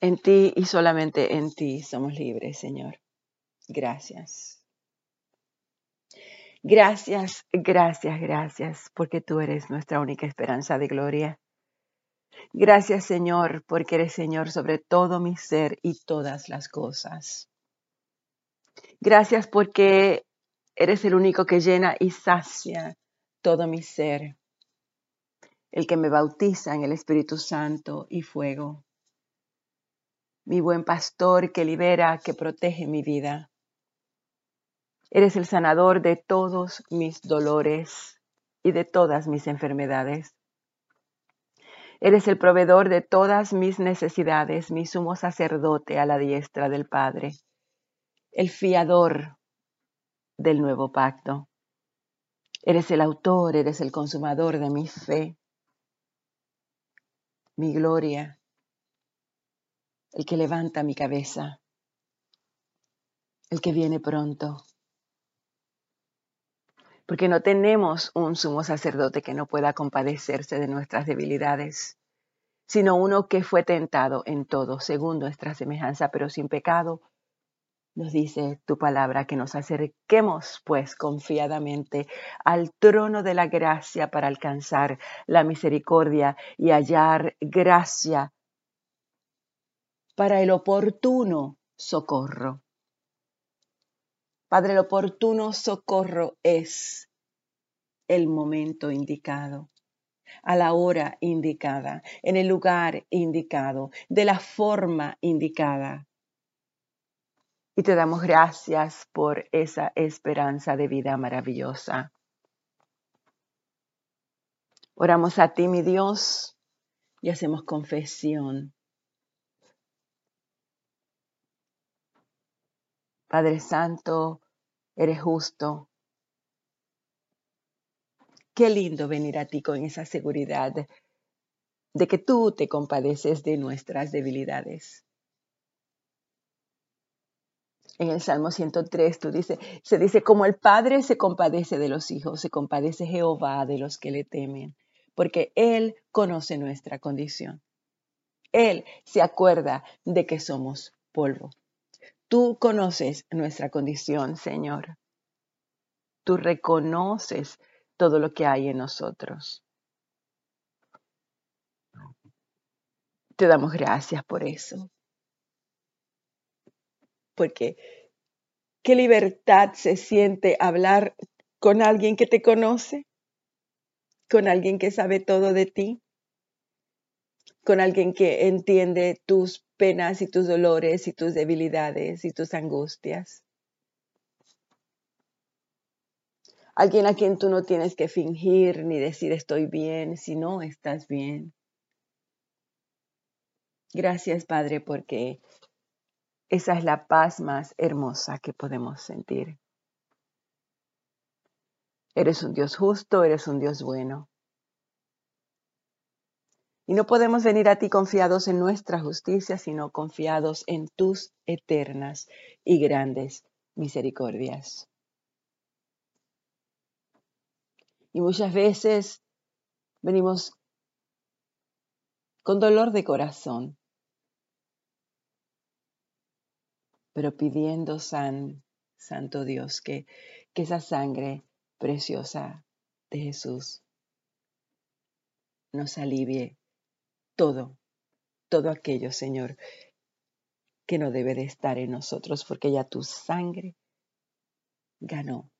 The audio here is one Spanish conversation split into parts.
En ti y solamente en ti somos libres, Señor. Gracias. Gracias, gracias, gracias, porque tú eres nuestra única esperanza de gloria. Gracias, Señor, porque eres Señor sobre todo mi ser y todas las cosas. Gracias porque eres el único que llena y sacia todo mi ser, el que me bautiza en el Espíritu Santo y fuego, mi buen pastor que libera, que protege mi vida. Eres el sanador de todos mis dolores y de todas mis enfermedades. Eres el proveedor de todas mis necesidades, mi sumo sacerdote a la diestra del Padre, el fiador del nuevo pacto. Eres el autor, eres el consumador de mi fe, mi gloria, el que levanta mi cabeza, el que viene pronto. Porque no tenemos un sumo sacerdote que no pueda compadecerse de nuestras debilidades, sino uno que fue tentado en todo, según nuestra semejanza, pero sin pecado nos dice tu palabra que nos acerquemos pues confiadamente al trono de la gracia para alcanzar la misericordia y hallar gracia para el oportuno socorro. Padre, el oportuno socorro es el momento indicado, a la hora indicada, en el lugar indicado, de la forma indicada y te damos gracias por esa esperanza de vida maravillosa. Oramos a ti, mi Dios, y hacemos confesión. Padre Santo, eres justo. Qué lindo venir a ti con esa seguridad de que tú te compadeces de nuestras debilidades en el Salmo 103, tú dice, se dice, como el Padre se compadece de los hijos, se compadece Jehová de los que le temen, porque Él conoce nuestra condición. Él se acuerda de que somos polvo. Tú conoces nuestra condición, Señor. Tú reconoces todo lo que hay en nosotros. Te damos gracias por eso porque qué libertad se siente hablar con alguien que te conoce, con alguien que sabe todo de ti, con alguien que entiende tus penas y tus dolores y tus debilidades y tus angustias. Alguien a quien tú no tienes que fingir ni decir estoy bien si no estás bien. Gracias, Padre, porque esa es la paz más hermosa que podemos sentir. Eres un Dios justo, eres un Dios bueno. Y no podemos venir a ti confiados en nuestra justicia, sino confiados en tus eternas y grandes misericordias. Y muchas veces venimos con dolor de corazón, pero pidiendo, San, Santo Dios, que, que esa sangre preciosa de Jesús nos alivie todo, todo aquello, Señor, que no debe de estar en nosotros, porque ya tu sangre ganó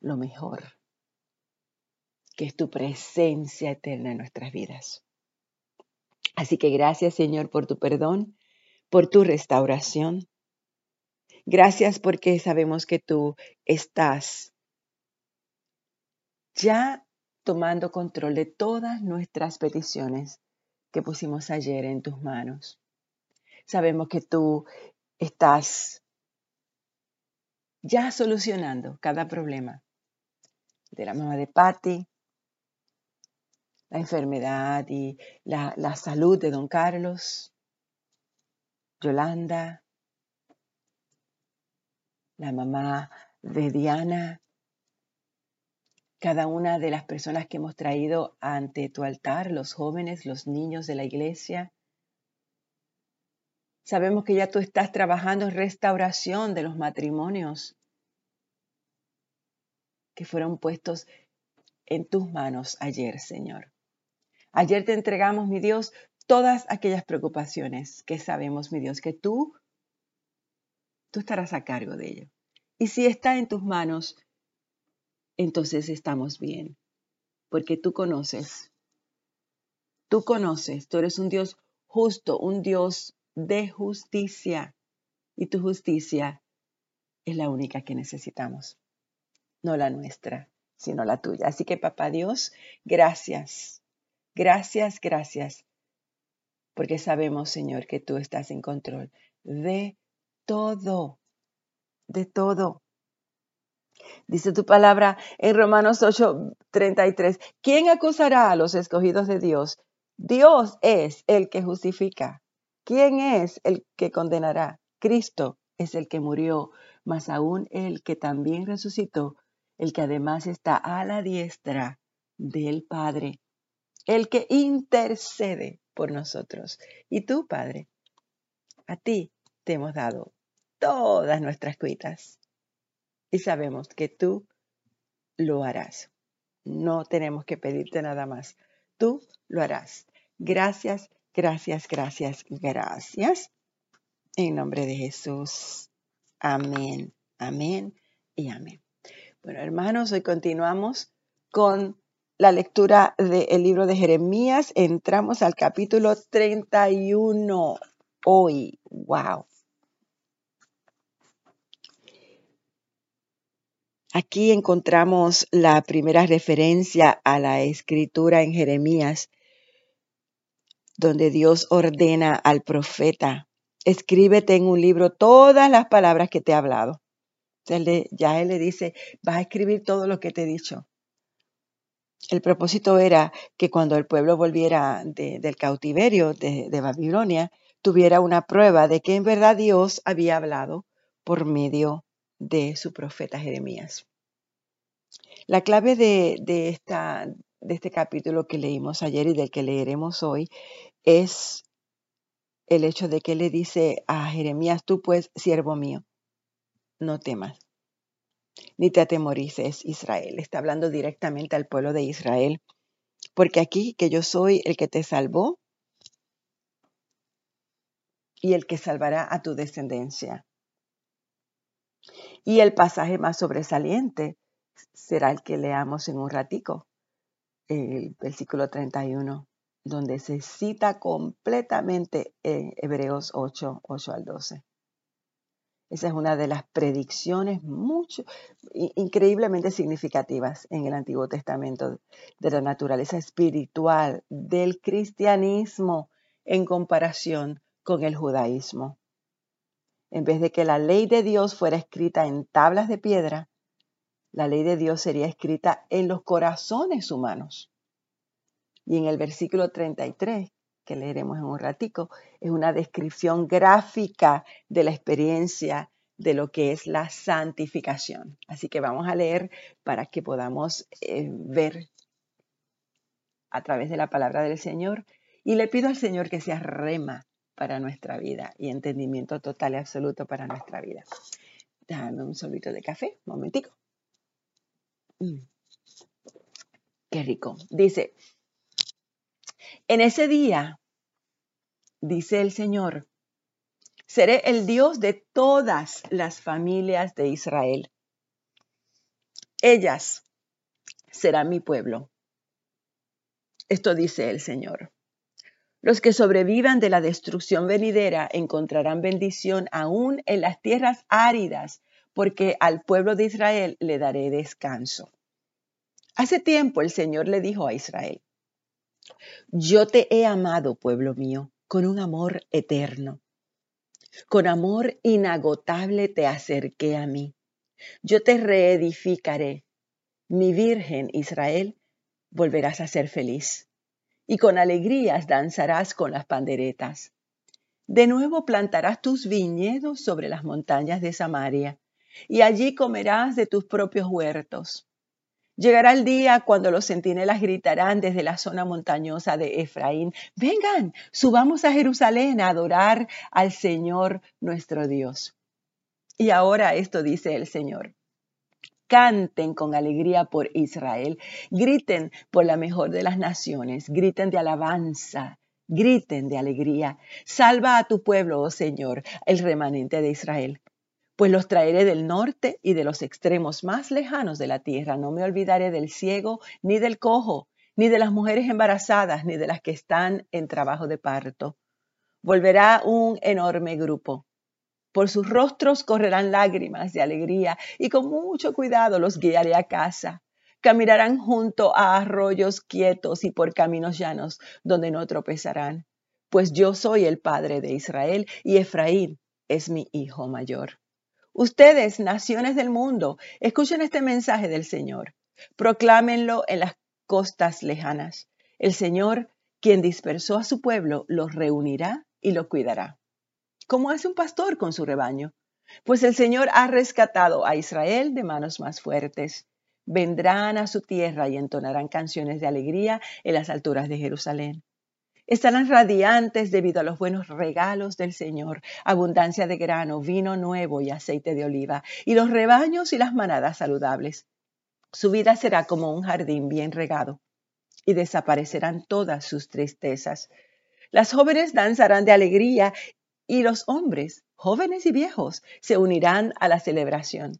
lo mejor, que es tu presencia eterna en nuestras vidas. Así que gracias, Señor, por tu perdón, por tu restauración. Gracias porque sabemos que tú estás ya tomando control de todas nuestras peticiones que pusimos ayer en tus manos. Sabemos que tú estás ya solucionando cada problema de la mamá de Patty, la enfermedad y la, la salud de don Carlos, Yolanda, la mamá de Diana, cada una de las personas que hemos traído ante tu altar, los jóvenes, los niños de la iglesia. Sabemos que ya tú estás trabajando en restauración de los matrimonios que fueron puestos en tus manos ayer, Señor. Ayer te entregamos, mi Dios, todas aquellas preocupaciones que sabemos, mi Dios, que tú, tú estarás a cargo de ello. Y si está en tus manos, entonces estamos bien, porque tú conoces, tú conoces, tú eres un Dios justo, un Dios de justicia, y tu justicia es la única que necesitamos, no la nuestra, sino la tuya. Así que, papá Dios, gracias, gracias, gracias porque sabemos, Señor, que tú estás en control de todo, de todo. Dice tu palabra en Romanos 8:33, ¿quién acusará a los escogidos de Dios? Dios es el que justifica. ¿Quién es el que condenará? Cristo es el que murió, mas aún el que también resucitó, el que además está a la diestra del Padre, el que intercede por nosotros. Y tú, Padre, a ti te hemos dado todas nuestras cuitas y sabemos que tú lo harás. No tenemos que pedirte nada más. Tú lo harás. Gracias, gracias, gracias, gracias. En nombre de Jesús. Amén, amén y amén. Bueno, hermanos, hoy continuamos con la lectura del libro de Jeremías. Entramos al capítulo 31 hoy. ¡Wow! Aquí encontramos la primera referencia a la escritura en Jeremías, donde Dios ordena al profeta, escríbete en un libro todas las palabras que te he hablado. ya él le dice, vas a escribir todo lo que te he dicho. El propósito era que cuando el pueblo volviera del cautiverio de, de Babilonia, tuviera una prueba de que en verdad Dios había hablado por medio de su profeta Jeremías. La clave de, de, esta, de este capítulo que leímos ayer y del que leeremos hoy es el hecho de que le dice a Jeremías, tú pues, siervo mío, no temas ni te atemorices, Israel. Está hablando directamente al pueblo de Israel, porque aquí que yo soy el que te salvó y el que salvará a tu descendencia. Y el pasaje más sobresaliente será el que leamos en un ratico, el versículo 31, donde se cita completamente en Hebreos 8, 8 al 12. Esa es una de las predicciones mucho, increíblemente significativas en el Antiguo Testamento de la naturaleza espiritual del cristianismo en comparación con el judaísmo. En vez de que la ley de Dios fuera escrita en tablas de piedra, la ley de Dios sería escrita en los corazones humanos. Y en el versículo 33, que leeremos en un ratico, es una descripción gráfica de la experiencia de lo que es la santificación. Así que vamos a leer para que podamos eh, ver a través de la palabra del Señor. Y le pido al Señor que sea rema para nuestra vida y entendimiento total y absoluto para nuestra vida. Dame un sorbito de café, momentico. Mm. Qué rico. Dice, en ese día dice el Señor, seré el Dios de todas las familias de Israel. Ellas serán mi pueblo. Esto dice el Señor. Los que sobrevivan de la destrucción venidera encontrarán bendición aún en las tierras áridas, porque al pueblo de Israel le daré descanso. Hace tiempo el Señor le dijo a Israel, yo te he amado, pueblo mío, con un amor eterno. Con amor inagotable te acerqué a mí. Yo te reedificaré. Mi Virgen Israel, volverás a ser feliz. Y con alegrías danzarás con las panderetas. De nuevo plantarás tus viñedos sobre las montañas de Samaria, y allí comerás de tus propios huertos. Llegará el día cuando los centinelas gritarán desde la zona montañosa de Efraín, vengan, subamos a Jerusalén a adorar al Señor nuestro Dios. Y ahora esto dice el Señor. Canten con alegría por Israel, griten por la mejor de las naciones, griten de alabanza, griten de alegría. Salva a tu pueblo, oh Señor, el remanente de Israel pues los traeré del norte y de los extremos más lejanos de la tierra. No me olvidaré del ciego, ni del cojo, ni de las mujeres embarazadas, ni de las que están en trabajo de parto. Volverá un enorme grupo. Por sus rostros correrán lágrimas de alegría y con mucho cuidado los guiaré a casa. Caminarán junto a arroyos quietos y por caminos llanos donde no tropezarán. Pues yo soy el padre de Israel y Efraín es mi hijo mayor. Ustedes, naciones del mundo, escuchen este mensaje del Señor. Proclámenlo en las costas lejanas. El Señor, quien dispersó a su pueblo, los reunirá y lo cuidará. Como hace un pastor con su rebaño. Pues el Señor ha rescatado a Israel de manos más fuertes. Vendrán a su tierra y entonarán canciones de alegría en las alturas de Jerusalén. Estarán radiantes debido a los buenos regalos del Señor, abundancia de grano, vino nuevo y aceite de oliva, y los rebaños y las manadas saludables. Su vida será como un jardín bien regado, y desaparecerán todas sus tristezas. Las jóvenes danzarán de alegría, y los hombres, jóvenes y viejos, se unirán a la celebración.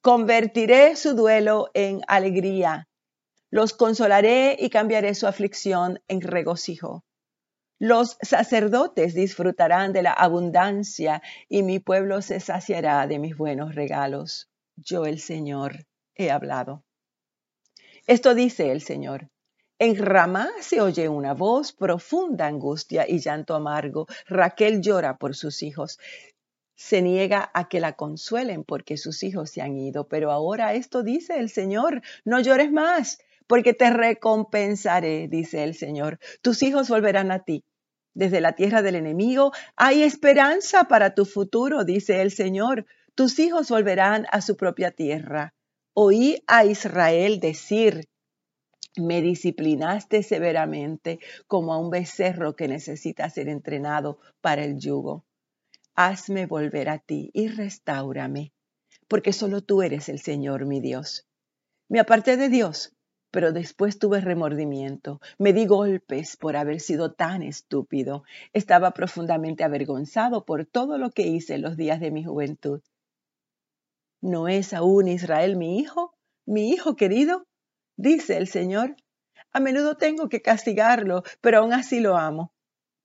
Convertiré su duelo en alegría, los consolaré y cambiaré su aflicción en regocijo. Los sacerdotes disfrutarán de la abundancia y mi pueblo se saciará de mis buenos regalos. Yo el Señor he hablado. Esto dice el Señor. En Ramá se oye una voz, profunda angustia y llanto amargo. Raquel llora por sus hijos. Se niega a que la consuelen porque sus hijos se han ido. Pero ahora esto dice el Señor, no llores más porque te recompensaré, dice el Señor. Tus hijos volverán a ti. Desde la tierra del enemigo hay esperanza para tu futuro, dice el Señor. Tus hijos volverán a su propia tierra. Oí a Israel decir, me disciplinaste severamente como a un becerro que necesita ser entrenado para el yugo. Hazme volver a ti y restaurame, porque solo tú eres el Señor mi Dios. Me aparté de Dios pero después tuve remordimiento. Me di golpes por haber sido tan estúpido. Estaba profundamente avergonzado por todo lo que hice en los días de mi juventud. ¿No es aún Israel mi hijo? ¿Mi hijo querido? Dice el Señor. A menudo tengo que castigarlo, pero aún así lo amo.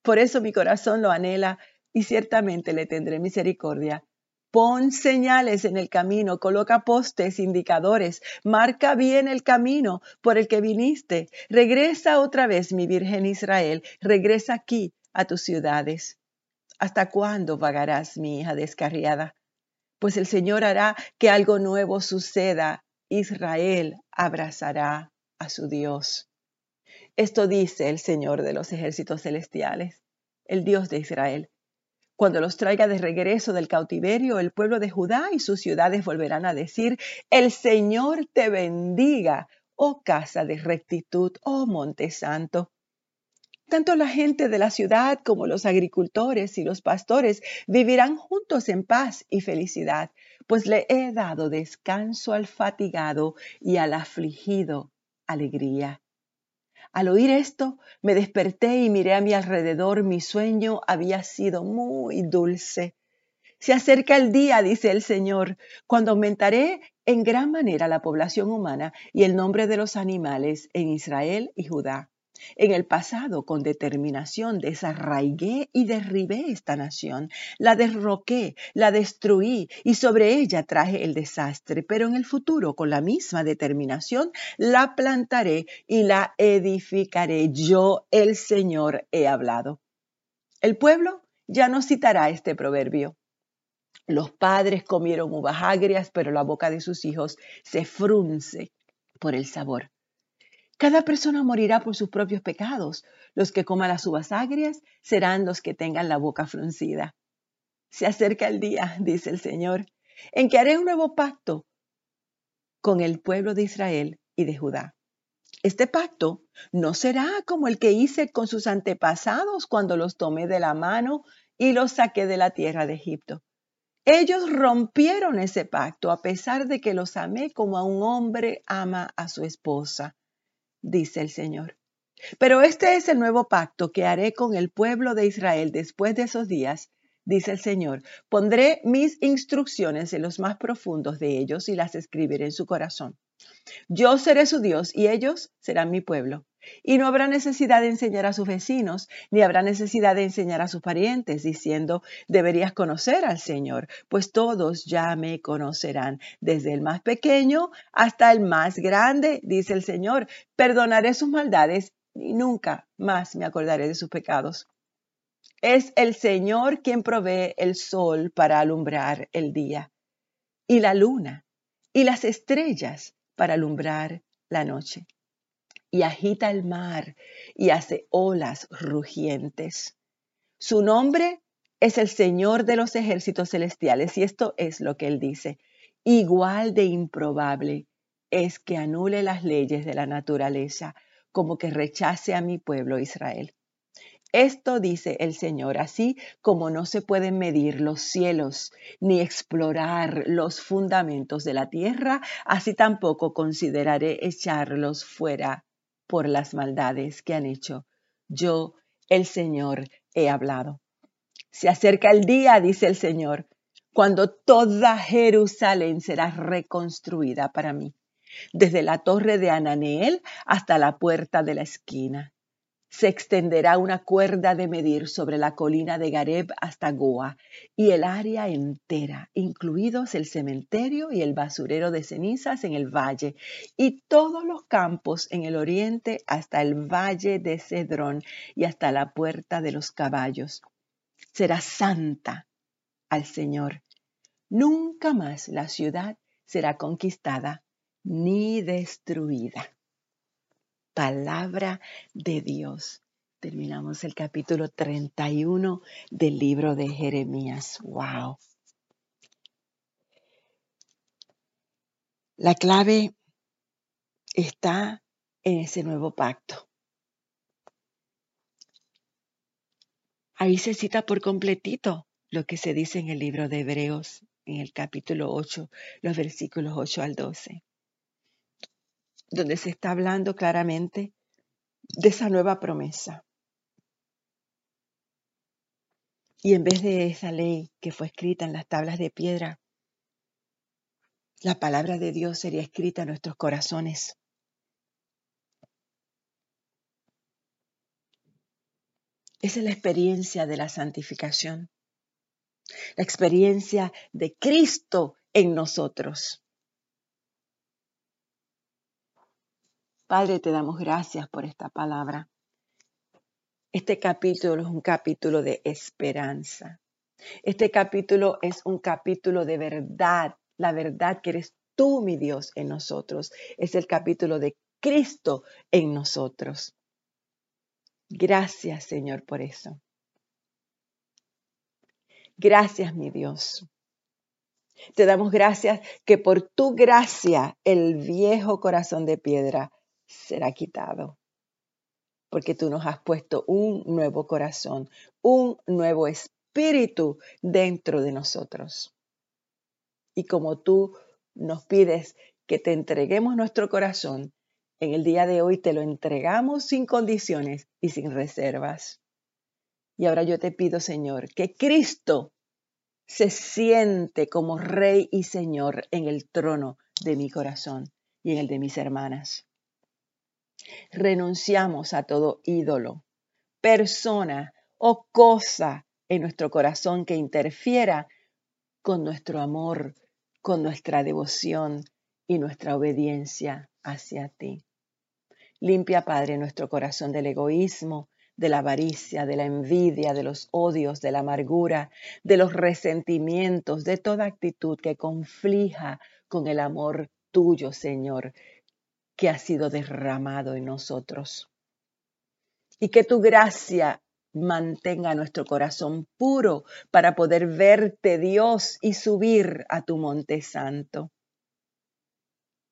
Por eso mi corazón lo anhela y ciertamente le tendré misericordia Pon señales en el camino, coloca postes, indicadores, marca bien el camino por el que viniste. Regresa otra vez, mi Virgen Israel, regresa aquí a tus ciudades. ¿Hasta cuándo vagarás, mi hija descarriada? Pues el Señor hará que algo nuevo suceda. Israel abrazará a su Dios. Esto dice el Señor de los ejércitos celestiales, el Dios de Israel. Cuando los traiga de regreso del cautiverio, el pueblo de Judá y sus ciudades volverán a decir, el Señor te bendiga, oh casa de rectitud, oh monte santo. Tanto la gente de la ciudad como los agricultores y los pastores vivirán juntos en paz y felicidad, pues le he dado descanso al fatigado y al afligido alegría. Al oír esto, me desperté y miré a mi alrededor. Mi sueño había sido muy dulce. Se acerca el día, dice el Señor, cuando aumentaré en gran manera la población humana y el nombre de los animales en Israel y Judá. En el pasado, con determinación, desarraigué y derribé esta nación, la derroqué, la destruí y sobre ella traje el desastre, pero en el futuro, con la misma determinación, la plantaré y la edificaré. Yo, el Señor, he hablado. El pueblo ya no citará este proverbio. Los padres comieron uvas agrias, pero la boca de sus hijos se frunce por el sabor. Cada persona morirá por sus propios pecados. Los que coman las uvas agrias serán los que tengan la boca fruncida. Se acerca el día, dice el Señor, en que haré un nuevo pacto con el pueblo de Israel y de Judá. Este pacto no será como el que hice con sus antepasados cuando los tomé de la mano y los saqué de la tierra de Egipto. Ellos rompieron ese pacto a pesar de que los amé como a un hombre ama a su esposa, dice el Señor. Pero este es el nuevo pacto que haré con el pueblo de Israel después de esos días, dice el Señor. Pondré mis instrucciones en los más profundos de ellos y las escribiré en su corazón. Yo seré su Dios y ellos serán mi pueblo. Y no habrá necesidad de enseñar a sus vecinos, ni habrá necesidad de enseñar a sus parientes, diciendo, deberías conocer al Señor, pues todos ya me conocerán, desde el más pequeño hasta el más grande, dice el Señor. Perdonaré sus maldades y nunca más me acordaré de sus pecados. Es el Señor quien provee el sol para alumbrar el día, y la luna, y las estrellas para alumbrar la noche. Y agita el mar y hace olas rugientes. Su nombre es el Señor de los ejércitos celestiales, y esto es lo que él dice. Igual de improbable es que anule las leyes de la naturaleza como que rechace a mi pueblo Israel. Esto dice el Señor, así como no se pueden medir los cielos ni explorar los fundamentos de la tierra, así tampoco consideraré echarlos fuera por las maldades que han hecho. Yo, el Señor, he hablado. Se acerca el día, dice el Señor, cuando toda Jerusalén será reconstruida para mí desde la torre de Ananeel hasta la puerta de la esquina. Se extenderá una cuerda de medir sobre la colina de Gareb hasta Goa y el área entera, incluidos el cementerio y el basurero de cenizas en el valle, y todos los campos en el oriente hasta el valle de Cedrón y hasta la puerta de los caballos. Será santa al Señor. Nunca más la ciudad será conquistada ni destruida. Palabra de Dios. Terminamos el capítulo 31 del libro de Jeremías. ¡Wow! La clave está en ese nuevo pacto. Ahí se cita por completito lo que se dice en el libro de Hebreos, en el capítulo 8, los versículos 8 al 12 donde se está hablando claramente de esa nueva promesa. Y en vez de esa ley que fue escrita en las tablas de piedra, la palabra de Dios sería escrita en nuestros corazones. Esa es la experiencia de la santificación, la experiencia de Cristo en nosotros. Padre, te damos gracias por esta palabra. Este capítulo es un capítulo de esperanza. Este capítulo es un capítulo de verdad, la verdad que eres tú, mi Dios, en nosotros. Es el capítulo de Cristo en nosotros. Gracias, Señor, por eso. Gracias, mi Dios. Te damos gracias que por tu gracia el viejo corazón de piedra será quitado. Porque tú nos has puesto un nuevo corazón, un nuevo espíritu dentro de nosotros. Y como tú nos pides que te entreguemos nuestro corazón, en el día de hoy te lo entregamos sin condiciones y sin reservas. Y ahora yo te pido, Señor, que Cristo se siente como Rey y Señor en el trono de mi corazón y en el de mis hermanas. Renunciamos a todo ídolo, persona o cosa en nuestro corazón que interfiera con nuestro amor, con nuestra devoción y nuestra obediencia hacia ti. Limpia, Padre, nuestro corazón del egoísmo, de la avaricia, de la envidia, de los odios, de la amargura, de los resentimientos, de toda actitud que conflija con el amor tuyo, Señor, que ha sido derramado en nosotros. Y que tu gracia mantenga nuestro corazón puro para poder verte, Dios, y subir a tu monte santo.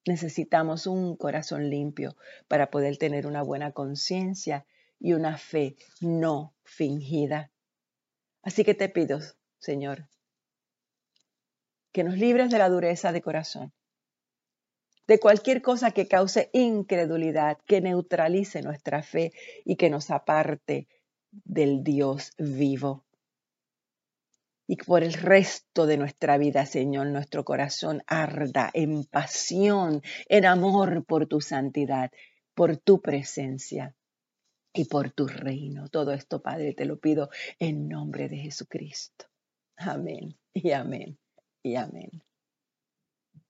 Necesitamos un corazón limpio para poder tener una buena conciencia y una fe no fingida. Así que te pido, Señor, que nos libres de la dureza de corazón, de cualquier cosa que cause incredulidad, que neutralice nuestra fe y que nos aparte del Dios vivo y por el resto de nuestra vida, Señor, nuestro corazón arda en pasión, en amor por tu santidad, por tu presencia y por tu reino. Todo esto, Padre, te lo pido en nombre de Jesucristo. Amén y amén y amén.